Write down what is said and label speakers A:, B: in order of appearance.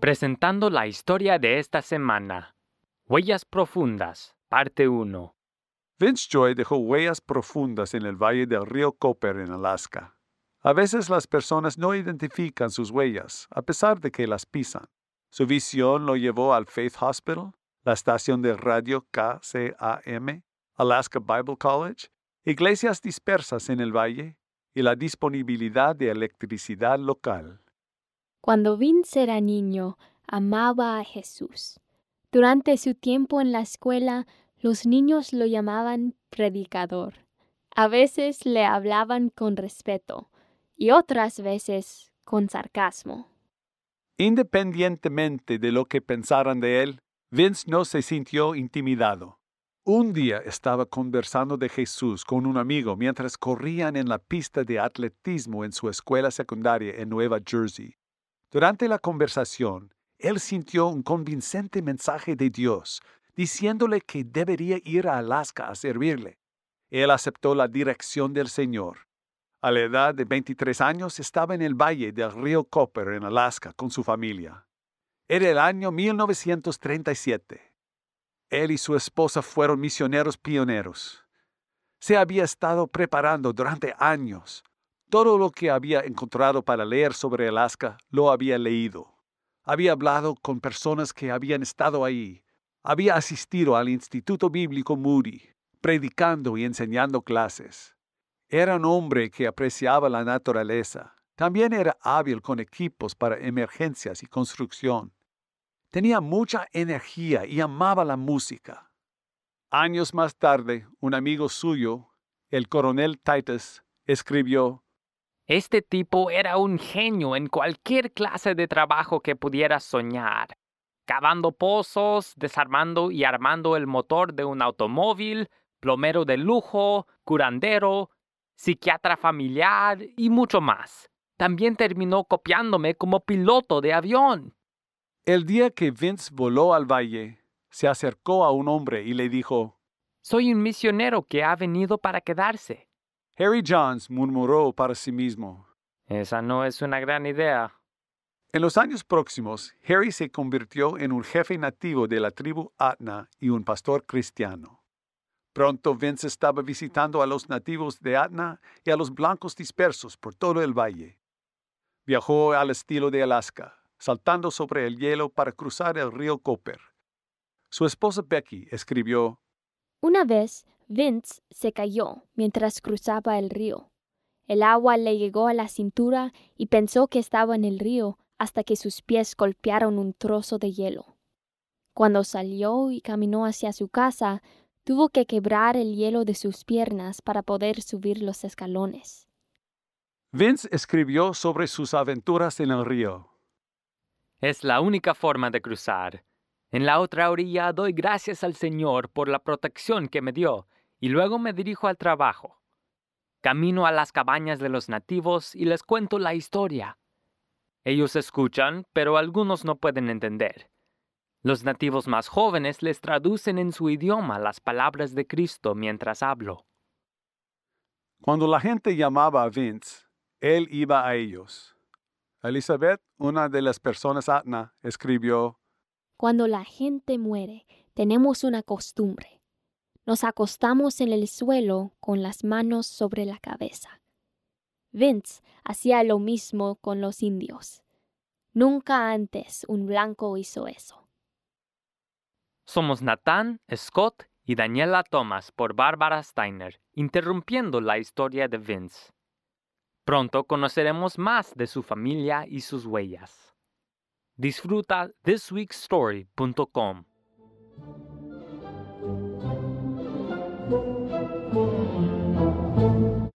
A: Presentando la historia de esta semana. Huellas Profundas, parte 1.
B: Vince Joy dejó huellas profundas en el valle del río Copper en Alaska. A veces las personas no identifican sus huellas, a pesar de que las pisan. Su visión lo llevó al Faith Hospital, la estación de radio KCAM, Alaska Bible College, iglesias dispersas en el valle y la disponibilidad de electricidad local.
C: Cuando Vince era niño, amaba a Jesús. Durante su tiempo en la escuela, los niños lo llamaban predicador. A veces le hablaban con respeto y otras veces con sarcasmo.
B: Independientemente de lo que pensaran de él, Vince no se sintió intimidado. Un día estaba conversando de Jesús con un amigo mientras corrían en la pista de atletismo en su escuela secundaria en Nueva Jersey. Durante la conversación, él sintió un convincente mensaje de Dios, diciéndole que debería ir a Alaska a servirle. Él aceptó la dirección del Señor. A la edad de 23 años estaba en el valle del río Copper en Alaska con su familia. Era el año 1937. Él y su esposa fueron misioneros pioneros. Se había estado preparando durante años. Todo lo que había encontrado para leer sobre Alaska lo había leído. Había hablado con personas que habían estado ahí. Había asistido al Instituto Bíblico Moody, predicando y enseñando clases. Era un hombre que apreciaba la naturaleza. También era hábil con equipos para emergencias y construcción. Tenía mucha energía y amaba la música. Años más tarde, un amigo suyo, el coronel Titus, escribió,
A: Este tipo era un genio en cualquier clase de trabajo que pudiera soñar. Cavando pozos, desarmando y armando el motor de un automóvil, plomero de lujo, curandero, psiquiatra familiar y mucho más. También terminó copiándome como piloto de avión.
B: El día que Vince voló al valle, se acercó a un hombre y le dijo,
A: Soy un misionero que ha venido para quedarse.
B: Harry Johns murmuró para sí mismo.
A: Esa no es una gran idea.
B: En los años próximos, Harry se convirtió en un jefe nativo de la tribu Atna y un pastor cristiano. Pronto Vince estaba visitando a los nativos de Atna y a los blancos dispersos por todo el valle. Viajó al estilo de Alaska, saltando sobre el hielo para cruzar el río Copper. Su esposa Becky escribió,
C: Una vez, Vince se cayó mientras cruzaba el río. El agua le llegó a la cintura y pensó que estaba en el río hasta que sus pies golpearon un trozo de hielo. Cuando salió y caminó hacia su casa, tuvo que quebrar el hielo de sus piernas para poder subir los escalones.
B: Vince escribió sobre sus aventuras en el río.
A: Es la única forma de cruzar. En la otra orilla doy gracias al Señor por la protección que me dio y luego me dirijo al trabajo. Camino a las cabañas de los nativos y les cuento la historia. Ellos escuchan, pero algunos no pueden entender. Los nativos más jóvenes les traducen en su idioma las palabras de Cristo mientras hablo.
B: Cuando la gente llamaba a Vince, él iba a ellos. Elizabeth, una de las personas Atna, escribió,
C: Cuando la gente muere, tenemos una costumbre. Nos acostamos en el suelo con las manos sobre la cabeza. Vince hacía lo mismo con los indios. Nunca antes un blanco hizo eso.
A: Somos Nathan, Scott y Daniela Thomas por Barbara Steiner, interrumpiendo la historia de Vince. Pronto conoceremos más de su familia y sus huellas. Disfruta thisweekstory.com.